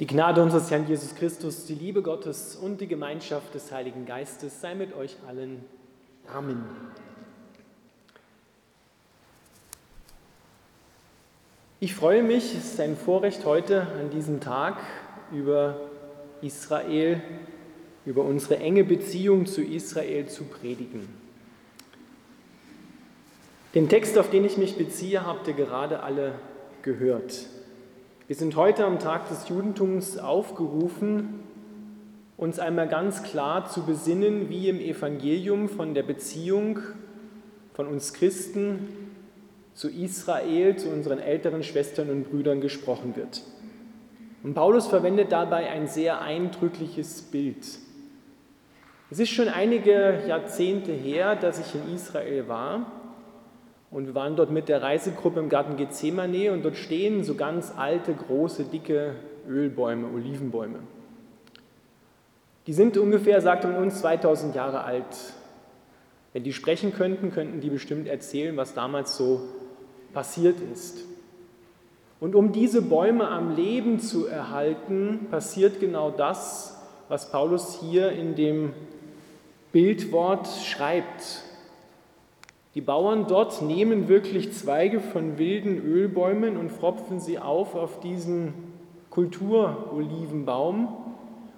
Die Gnade unseres Herrn Jesus Christus, die Liebe Gottes und die Gemeinschaft des Heiligen Geistes sei mit euch allen. Amen. Ich freue mich, es ist ein Vorrecht heute an diesem Tag über Israel, über unsere enge Beziehung zu Israel zu predigen. Den Text, auf den ich mich beziehe, habt ihr gerade alle gehört. Wir sind heute am Tag des Judentums aufgerufen, uns einmal ganz klar zu besinnen, wie im Evangelium von der Beziehung von uns Christen zu Israel, zu unseren älteren Schwestern und Brüdern gesprochen wird. Und Paulus verwendet dabei ein sehr eindrückliches Bild. Es ist schon einige Jahrzehnte her, dass ich in Israel war und wir waren dort mit der Reisegruppe im Garten Gethsemane und dort stehen so ganz alte, große, dicke Ölbäume, Olivenbäume. Die sind ungefähr, sagt man uns, 2000 Jahre alt. Wenn die sprechen könnten, könnten die bestimmt erzählen, was damals so passiert ist. Und um diese Bäume am Leben zu erhalten, passiert genau das, was Paulus hier in dem Bildwort schreibt. Die Bauern dort nehmen wirklich Zweige von wilden Ölbäumen und pfropfen sie auf auf diesen Kulturolivenbaum.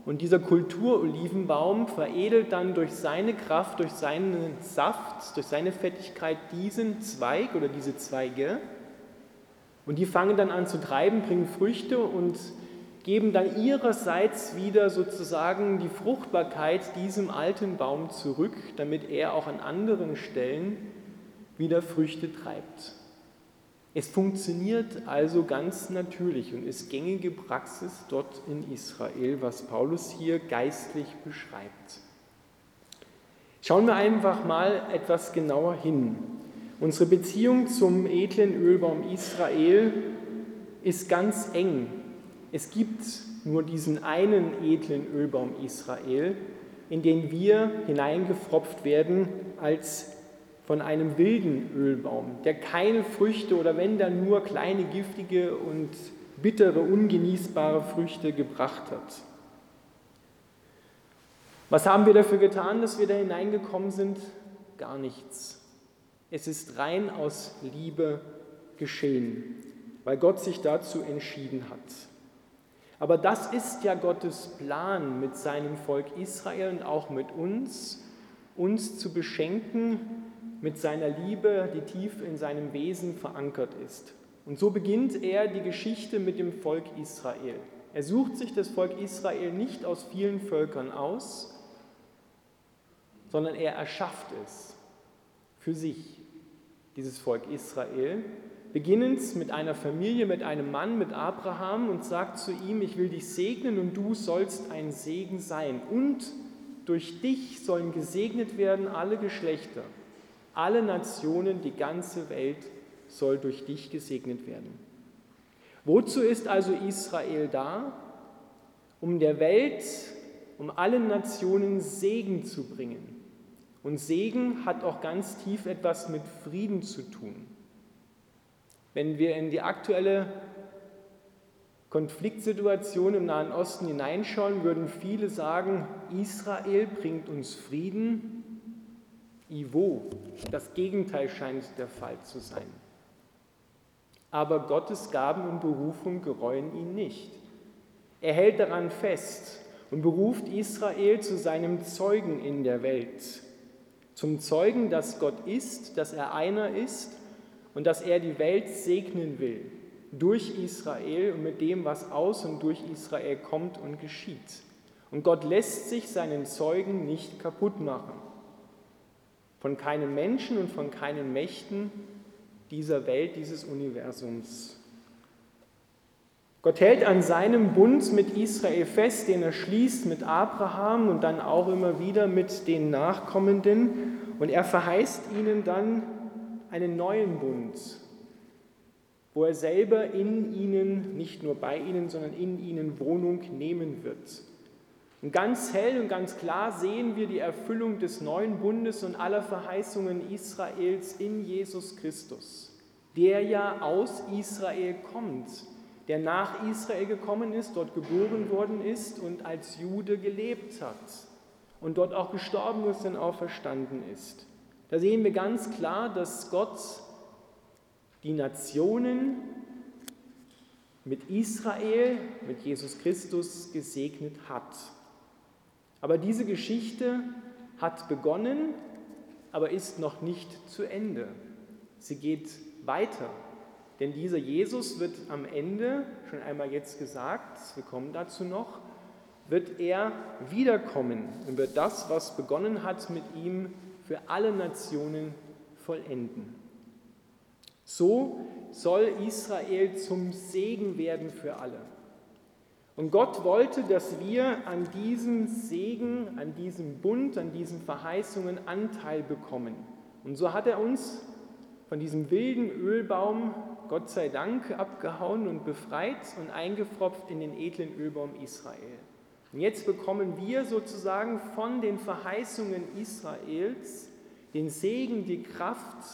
Und dieser Kulturolivenbaum veredelt dann durch seine Kraft, durch seinen Saft, durch seine Fettigkeit diesen Zweig oder diese Zweige. Und die fangen dann an zu treiben, bringen Früchte und geben dann ihrerseits wieder sozusagen die Fruchtbarkeit diesem alten Baum zurück, damit er auch an anderen Stellen wieder Früchte treibt. Es funktioniert also ganz natürlich und ist gängige Praxis dort in Israel, was Paulus hier geistlich beschreibt. Schauen wir einfach mal etwas genauer hin. Unsere Beziehung zum edlen Ölbaum Israel ist ganz eng. Es gibt nur diesen einen edlen Ölbaum Israel, in den wir hineingefropft werden als von einem wilden Ölbaum, der keine Früchte oder wenn dann nur kleine giftige und bittere, ungenießbare Früchte gebracht hat. Was haben wir dafür getan, dass wir da hineingekommen sind? Gar nichts. Es ist rein aus Liebe geschehen, weil Gott sich dazu entschieden hat. Aber das ist ja Gottes Plan mit seinem Volk Israel und auch mit uns, uns zu beschenken mit seiner Liebe, die tief in seinem Wesen verankert ist. Und so beginnt er die Geschichte mit dem Volk Israel. Er sucht sich das Volk Israel nicht aus vielen Völkern aus, sondern er erschafft es für sich, dieses Volk Israel, beginnend mit einer Familie, mit einem Mann, mit Abraham und sagt zu ihm, ich will dich segnen und du sollst ein Segen sein. Und durch dich sollen gesegnet werden alle Geschlechter. Alle Nationen, die ganze Welt soll durch dich gesegnet werden. Wozu ist also Israel da? Um der Welt, um allen Nationen Segen zu bringen. Und Segen hat auch ganz tief etwas mit Frieden zu tun. Wenn wir in die aktuelle Konfliktsituation im Nahen Osten hineinschauen, würden viele sagen, Israel bringt uns Frieden, Ivo. Das Gegenteil scheint der Fall zu sein. Aber Gottes Gaben und Berufung gereuen ihn nicht. Er hält daran fest und beruft Israel zu seinem Zeugen in der Welt. Zum Zeugen, dass Gott ist, dass er einer ist und dass er die Welt segnen will durch Israel und mit dem, was aus und durch Israel kommt und geschieht. Und Gott lässt sich seinen Zeugen nicht kaputt machen von keinem Menschen und von keinen Mächten dieser Welt, dieses Universums. Gott hält an seinem Bund mit Israel fest, den er schließt mit Abraham und dann auch immer wieder mit den Nachkommenden. Und er verheißt ihnen dann einen neuen Bund, wo er selber in ihnen, nicht nur bei ihnen, sondern in ihnen Wohnung nehmen wird. Und ganz hell und ganz klar sehen wir die Erfüllung des neuen Bundes und aller Verheißungen Israels in Jesus Christus, der ja aus Israel kommt, der nach Israel gekommen ist, dort geboren worden ist und als Jude gelebt hat und dort auch gestorben ist und auferstanden ist. Da sehen wir ganz klar, dass Gott die Nationen mit Israel, mit Jesus Christus gesegnet hat. Aber diese Geschichte hat begonnen, aber ist noch nicht zu Ende. Sie geht weiter. Denn dieser Jesus wird am Ende, schon einmal jetzt gesagt, wir kommen dazu noch, wird er wiederkommen und wird das, was begonnen hat mit ihm, für alle Nationen vollenden. So soll Israel zum Segen werden für alle. Und Gott wollte, dass wir an diesem Segen, an diesem Bund, an diesen Verheißungen Anteil bekommen. Und so hat er uns von diesem wilden Ölbaum, Gott sei Dank, abgehauen und befreit und eingepfropft in den edlen Ölbaum Israel. Und jetzt bekommen wir sozusagen von den Verheißungen Israels den Segen, die Kraft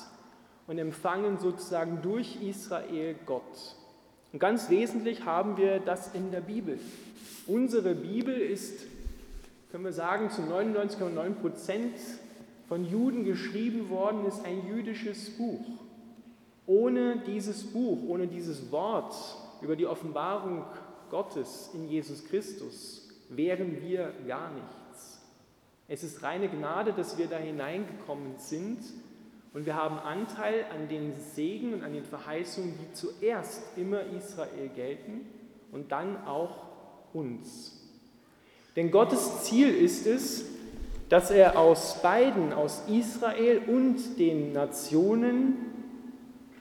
und empfangen sozusagen durch Israel Gott. Und ganz wesentlich haben wir das in der Bibel. Unsere Bibel ist, können wir sagen, zu 99,9 Prozent von Juden geschrieben worden ist ein jüdisches Buch. Ohne dieses Buch, ohne dieses Wort über die Offenbarung Gottes in Jesus Christus wären wir gar nichts. Es ist reine Gnade, dass wir da hineingekommen sind und wir haben Anteil an den Segen und an den Verheißungen, die zuerst immer Israel gelten und dann auch uns. Denn Gottes Ziel ist es, dass er aus beiden, aus Israel und den Nationen,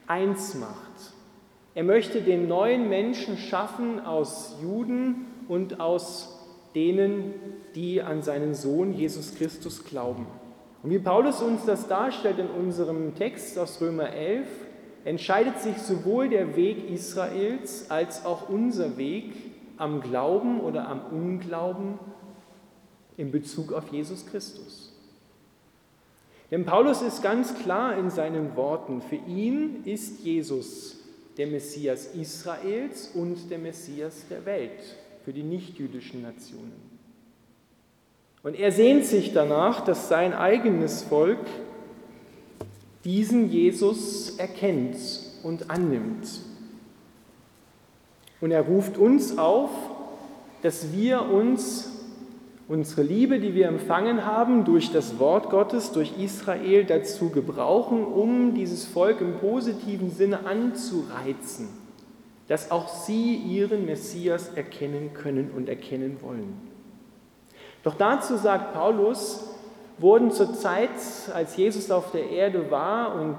eins macht. Er möchte den neuen Menschen schaffen aus Juden und aus denen, die an seinen Sohn Jesus Christus glauben. Und wie Paulus uns das darstellt in unserem Text aus Römer 11, entscheidet sich sowohl der Weg Israels als auch unser Weg am Glauben oder am Unglauben in Bezug auf Jesus Christus. Denn Paulus ist ganz klar in seinen Worten, für ihn ist Jesus der Messias Israels und der Messias der Welt, für die nichtjüdischen Nationen. Und er sehnt sich danach, dass sein eigenes Volk diesen Jesus erkennt und annimmt. Und er ruft uns auf, dass wir uns unsere Liebe, die wir empfangen haben durch das Wort Gottes, durch Israel dazu gebrauchen, um dieses Volk im positiven Sinne anzureizen, dass auch sie ihren Messias erkennen können und erkennen wollen. Doch dazu sagt Paulus, wurden zur Zeit, als Jesus auf der Erde war und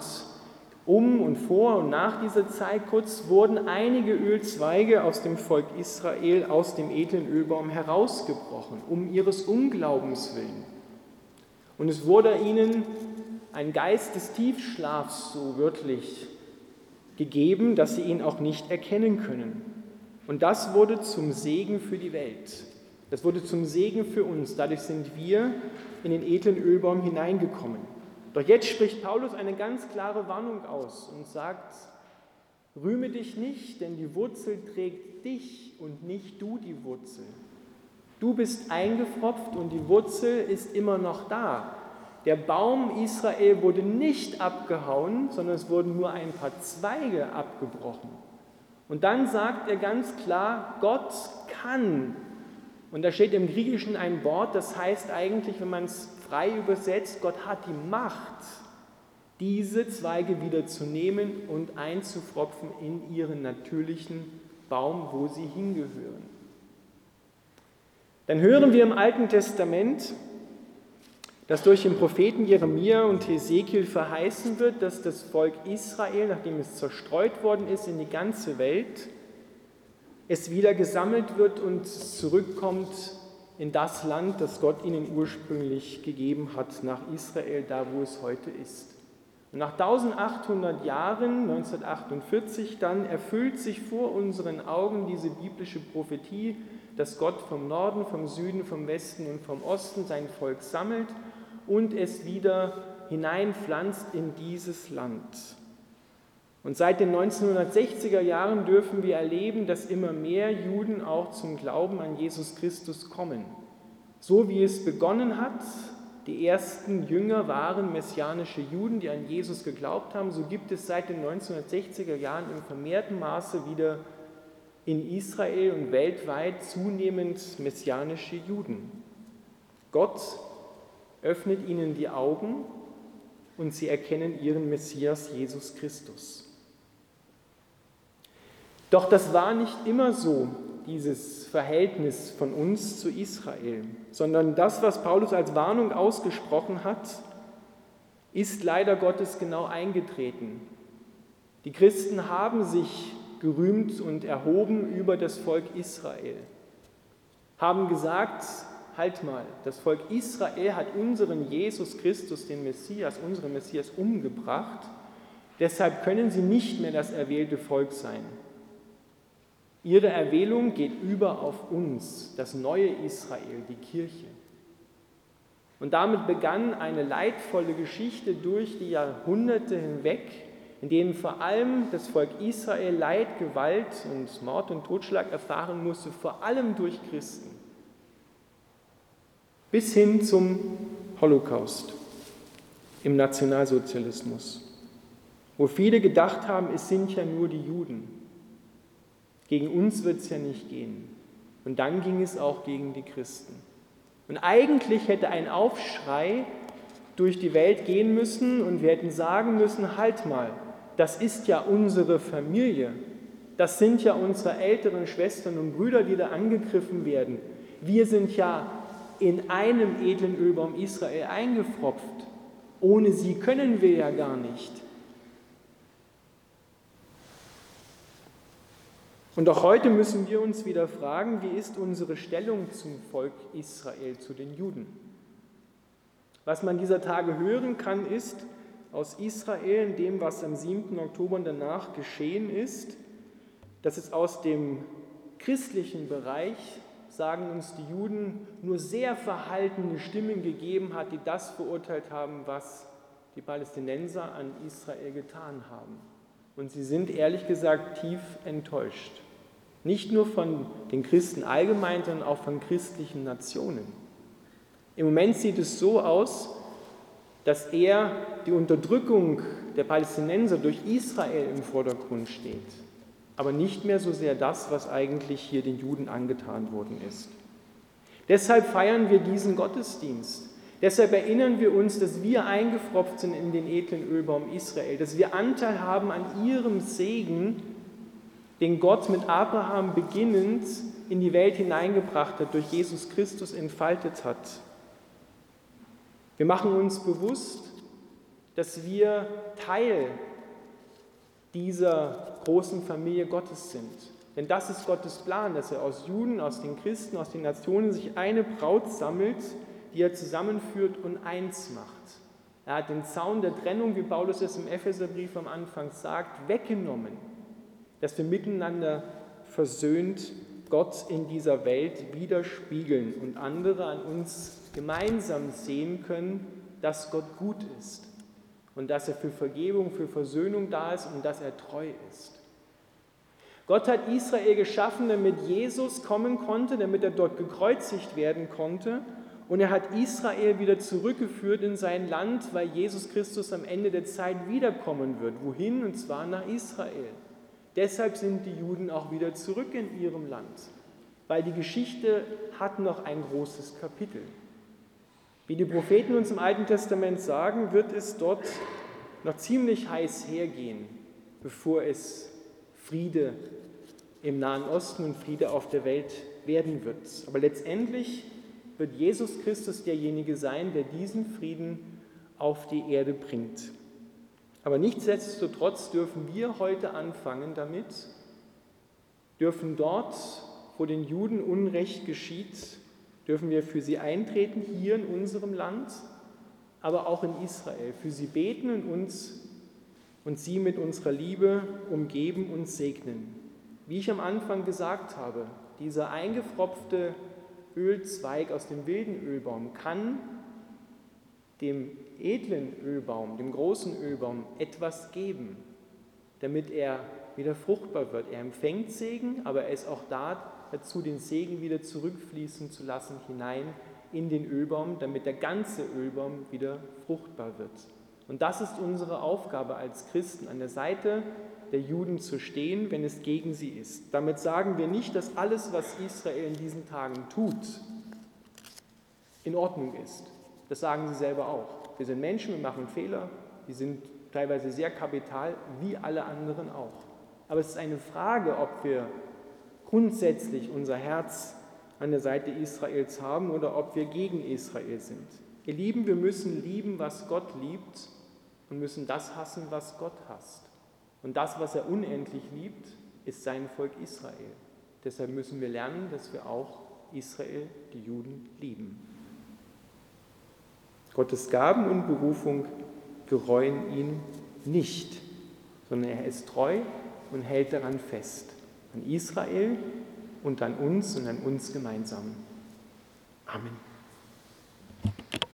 um und vor und nach dieser Zeit kurz, wurden einige Ölzweige aus dem Volk Israel aus dem edlen Ölbaum herausgebrochen, um ihres Unglaubens willen. Und es wurde ihnen ein Geist des Tiefschlafs, so wörtlich, gegeben, dass sie ihn auch nicht erkennen können. Und das wurde zum Segen für die Welt. Das wurde zum Segen für uns. Dadurch sind wir in den edlen Ölbaum hineingekommen. Doch jetzt spricht Paulus eine ganz klare Warnung aus und sagt, rühme dich nicht, denn die Wurzel trägt dich und nicht du die Wurzel. Du bist eingefropft und die Wurzel ist immer noch da. Der Baum Israel wurde nicht abgehauen, sondern es wurden nur ein paar Zweige abgebrochen. Und dann sagt er ganz klar, Gott kann und da steht im Griechischen ein Wort, das heißt eigentlich, wenn man es frei übersetzt, Gott hat die Macht, diese Zweige wieder zu nehmen und einzufropfen in ihren natürlichen Baum, wo sie hingehören. Dann hören wir im Alten Testament, dass durch den Propheten Jeremia und Hesekiel verheißen wird, dass das Volk Israel, nachdem es zerstreut worden ist in die ganze Welt, es wieder gesammelt wird und zurückkommt in das Land, das Gott ihnen ursprünglich gegeben hat, nach Israel, da wo es heute ist. Und nach 1800 Jahren, 1948, dann erfüllt sich vor unseren Augen diese biblische Prophetie, dass Gott vom Norden, vom Süden, vom Westen und vom Osten sein Volk sammelt und es wieder hineinpflanzt in dieses Land. Und seit den 1960er Jahren dürfen wir erleben, dass immer mehr Juden auch zum Glauben an Jesus Christus kommen. So wie es begonnen hat, die ersten Jünger waren messianische Juden, die an Jesus geglaubt haben, so gibt es seit den 1960er Jahren im vermehrten Maße wieder in Israel und weltweit zunehmend messianische Juden. Gott öffnet ihnen die Augen und sie erkennen ihren Messias Jesus Christus. Doch das war nicht immer so, dieses Verhältnis von uns zu Israel, sondern das, was Paulus als Warnung ausgesprochen hat, ist leider Gottes genau eingetreten. Die Christen haben sich gerühmt und erhoben über das Volk Israel, haben gesagt, halt mal, das Volk Israel hat unseren Jesus Christus, den Messias, unseren Messias umgebracht, deshalb können sie nicht mehr das erwählte Volk sein. Ihre Erwählung geht über auf uns, das neue Israel, die Kirche. Und damit begann eine leidvolle Geschichte durch die Jahrhunderte hinweg, in denen vor allem das Volk Israel Leid, Gewalt und Mord und Totschlag erfahren musste, vor allem durch Christen, bis hin zum Holocaust im Nationalsozialismus, wo viele gedacht haben, es sind ja nur die Juden. Gegen uns wird es ja nicht gehen. Und dann ging es auch gegen die Christen. Und eigentlich hätte ein Aufschrei durch die Welt gehen müssen und wir hätten sagen müssen, halt mal, das ist ja unsere Familie. Das sind ja unsere älteren Schwestern und Brüder, die da angegriffen werden. Wir sind ja in einem edlen Ölbaum Israel eingefropft. Ohne sie können wir ja gar nicht. Und auch heute müssen wir uns wieder fragen, wie ist unsere Stellung zum Volk Israel, zu den Juden? Was man dieser Tage hören kann, ist aus Israel, in dem, was am 7. Oktober danach geschehen ist, dass es aus dem christlichen Bereich, sagen uns die Juden, nur sehr verhaltene Stimmen gegeben hat, die das verurteilt haben, was die Palästinenser an Israel getan haben. Und sie sind ehrlich gesagt tief enttäuscht. Nicht nur von den Christen allgemein, sondern auch von christlichen Nationen. Im Moment sieht es so aus, dass eher die Unterdrückung der Palästinenser durch Israel im Vordergrund steht, aber nicht mehr so sehr das, was eigentlich hier den Juden angetan worden ist. Deshalb feiern wir diesen Gottesdienst. Deshalb erinnern wir uns, dass wir eingefropft sind in den edlen Ölbaum Israel, dass wir Anteil haben an ihrem Segen den Gott mit Abraham beginnend in die Welt hineingebracht hat, durch Jesus Christus entfaltet hat. Wir machen uns bewusst, dass wir Teil dieser großen Familie Gottes sind. Denn das ist Gottes Plan, dass er aus Juden, aus den Christen, aus den Nationen sich eine Braut sammelt, die er zusammenführt und eins macht. Er hat den Zaun der Trennung, wie Paulus es im Epheserbrief am Anfang sagt, weggenommen dass wir miteinander versöhnt Gott in dieser Welt widerspiegeln und andere an uns gemeinsam sehen können, dass Gott gut ist und dass er für Vergebung, für Versöhnung da ist und dass er treu ist. Gott hat Israel geschaffen, damit Jesus kommen konnte, damit er dort gekreuzigt werden konnte. Und er hat Israel wieder zurückgeführt in sein Land, weil Jesus Christus am Ende der Zeit wiederkommen wird. Wohin? Und zwar nach Israel. Deshalb sind die Juden auch wieder zurück in ihrem Land, weil die Geschichte hat noch ein großes Kapitel. Wie die Propheten uns im Alten Testament sagen, wird es dort noch ziemlich heiß hergehen, bevor es Friede im Nahen Osten und Friede auf der Welt werden wird. Aber letztendlich wird Jesus Christus derjenige sein, der diesen Frieden auf die Erde bringt. Aber nichtsdestotrotz dürfen wir heute anfangen damit, dürfen dort, wo den Juden Unrecht geschieht, dürfen wir für sie eintreten, hier in unserem Land, aber auch in Israel, für sie beten und uns und sie mit unserer Liebe umgeben und segnen. Wie ich am Anfang gesagt habe, dieser eingefropfte Ölzweig aus dem wilden Ölbaum kann dem edlen Ölbaum, dem großen Ölbaum etwas geben. damit er wieder fruchtbar wird. Er empfängt Segen, aber er ist auch da dazu, den Segen wieder zurückfließen zu lassen hinein in den Ölbaum, damit der ganze Ölbaum wieder fruchtbar wird. Und das ist unsere Aufgabe als Christen, an der Seite der Juden zu stehen, wenn es gegen sie ist. Damit sagen wir nicht, dass alles, was Israel in diesen Tagen tut, in Ordnung ist. Das sagen sie selber auch. Wir sind Menschen, wir machen Fehler, die sind teilweise sehr kapital, wie alle anderen auch. Aber es ist eine Frage, ob wir grundsätzlich unser Herz an der Seite Israels haben oder ob wir gegen Israel sind. Ihr Lieben, wir müssen lieben, was Gott liebt und müssen das hassen, was Gott hasst. Und das, was er unendlich liebt, ist sein Volk Israel. Deshalb müssen wir lernen, dass wir auch Israel, die Juden, lieben. Gottes Gaben und Berufung gereuen ihn nicht, sondern er ist treu und hält daran fest. An Israel und an uns und an uns gemeinsam. Amen.